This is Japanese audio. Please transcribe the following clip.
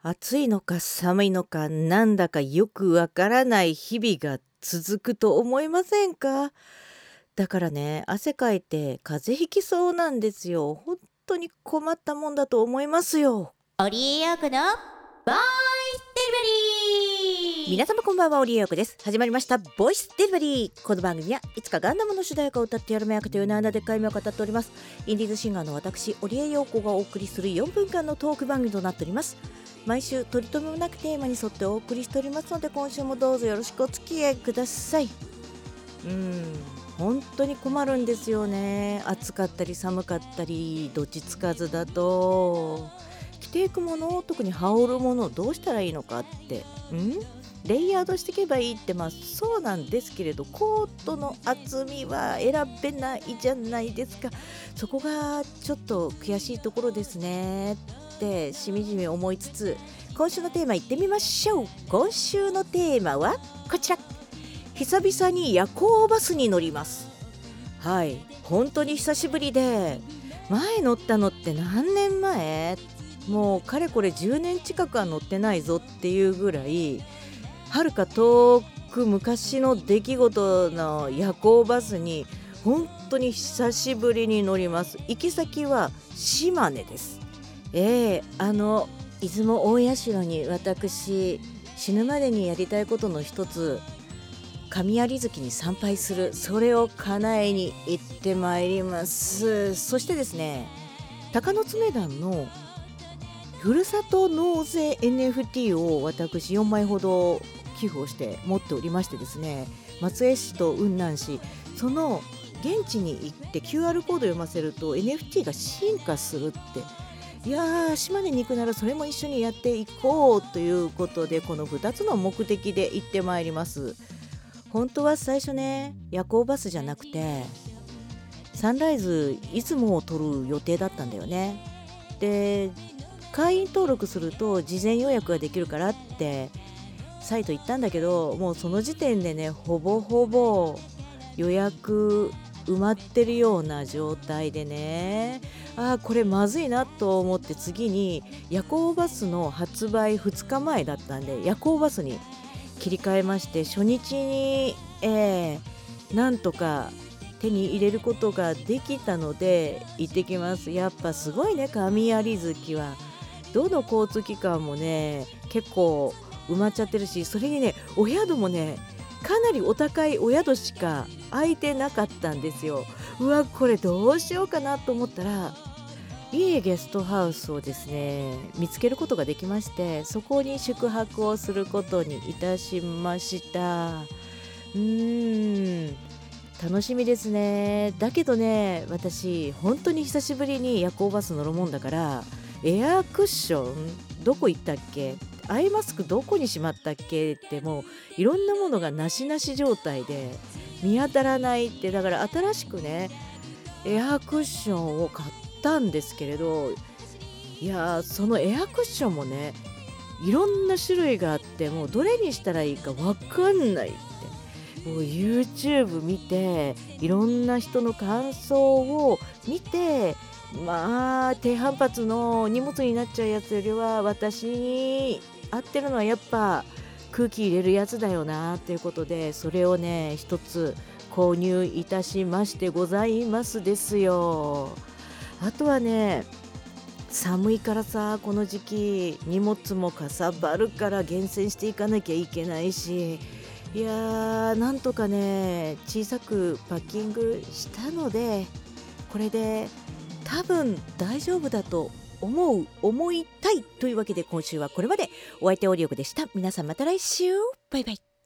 暑いのか寒いのかなんだかよくわからない日々が続くと思いませんか？だからね汗かいて風邪ひきそうなんですよ。本当に困ったもんだと思いますよ。オリエヨークのボイスデリバリー。皆様こんばんはオリエヨークです。始まりましたボイスデリバリー。この番組はいつかガンダムの主題歌を歌ってやるめ役という名でっかい目を語っております。インディーズシンガーの私オリエヨークがお送りする4分間のトーク番組となっております毎週取り留めもなくテーマに沿ってお送りしておりますので今週もどうぞよろしくお付き合いください。うん本当に困るんですよね。暑かったり寒かったりどっちつかずだと。着ていくもの特に羽織るものをどうしたらいいのかって。んレイヤードしていけばいいってまあそうなんですけれどコートの厚みは選べないじゃないですか。そこがちょっと悔しいところですね。ってしみじみ思いつつ今週のテーマいってみましょう。今週のテーマはこちら。久々に夜行バスに乗ります。はい。本当に久しぶりで前乗ったのって何年前？もうかれこれ10年近くは乗ってないぞっていうぐらいはるか遠く昔の出来事の夜行バスに本当に久しぶりに乗ります。行き先は島根です。えー、あの出雲大社に私死ぬまでにやりたいことの一つ神有月に参拝するそれを叶えに行ってまいります。そしてですね鷹の爪団のふるさと納税 NFT を私4枚ほど寄付をして持っておりましてですね松江市と雲南市その現地に行って QR コード読ませると NFT が進化するっていやー島根に行くならそれも一緒にやっていこうということでこの2つの目的で行ってまいります。本当は最初ね夜行バスじゃなくてサンライズ出雲を取る予定だったんだよね。で会員登録すると事前予約ができるからってサイト行ったんだけどもうその時点でねほぼほぼ予約埋まってるような状態でね。ああこれまずいなと思って次に夜行バスの発売2日前だったんで夜行バスに切り替えまして初日に、えー、なんとか手に入れることができたので行ってきます。やっぱすごいね神有月は。どの交通機関もね結構埋まっちゃってるしそれにねお宿もねかなりお高いお宿しか空いてなかったんですよ。うわこれどうしようかなと思ったらいいゲストハウスをですね見つけることができましてそこに宿泊をすることにいたしました。うーん楽しみですね。だけどね私本当に久しぶりに夜行バス乗るもんだからエアクッションどこ行ったっけ？アイマスクどこにしまったっけ？ってもういろんなものがなしなし状態で見当たらないってだから新しくねエアクッションを買ったんですけれどいやそのエアクッションもねいろんな種類があってもうどれにしたらいいか分かんないって。もう YouTube 見ていろんな人の感想を見てまあ低反発の荷物になっちゃうやつよりは私に合ってるのはやっぱ空気入れるやつだよなっていうことでそれをね一つ購入いたしましてございますですよ。あとはね寒いからさこの時期荷物もかさばるから厳選していかなきゃいけないしいやーなんとかね小さくパッキングしたのでこれで多分大丈夫だと思う思いたいというわけで今週はこれまで。お相手オリオクでした。皆さんまた来週。バイバイ。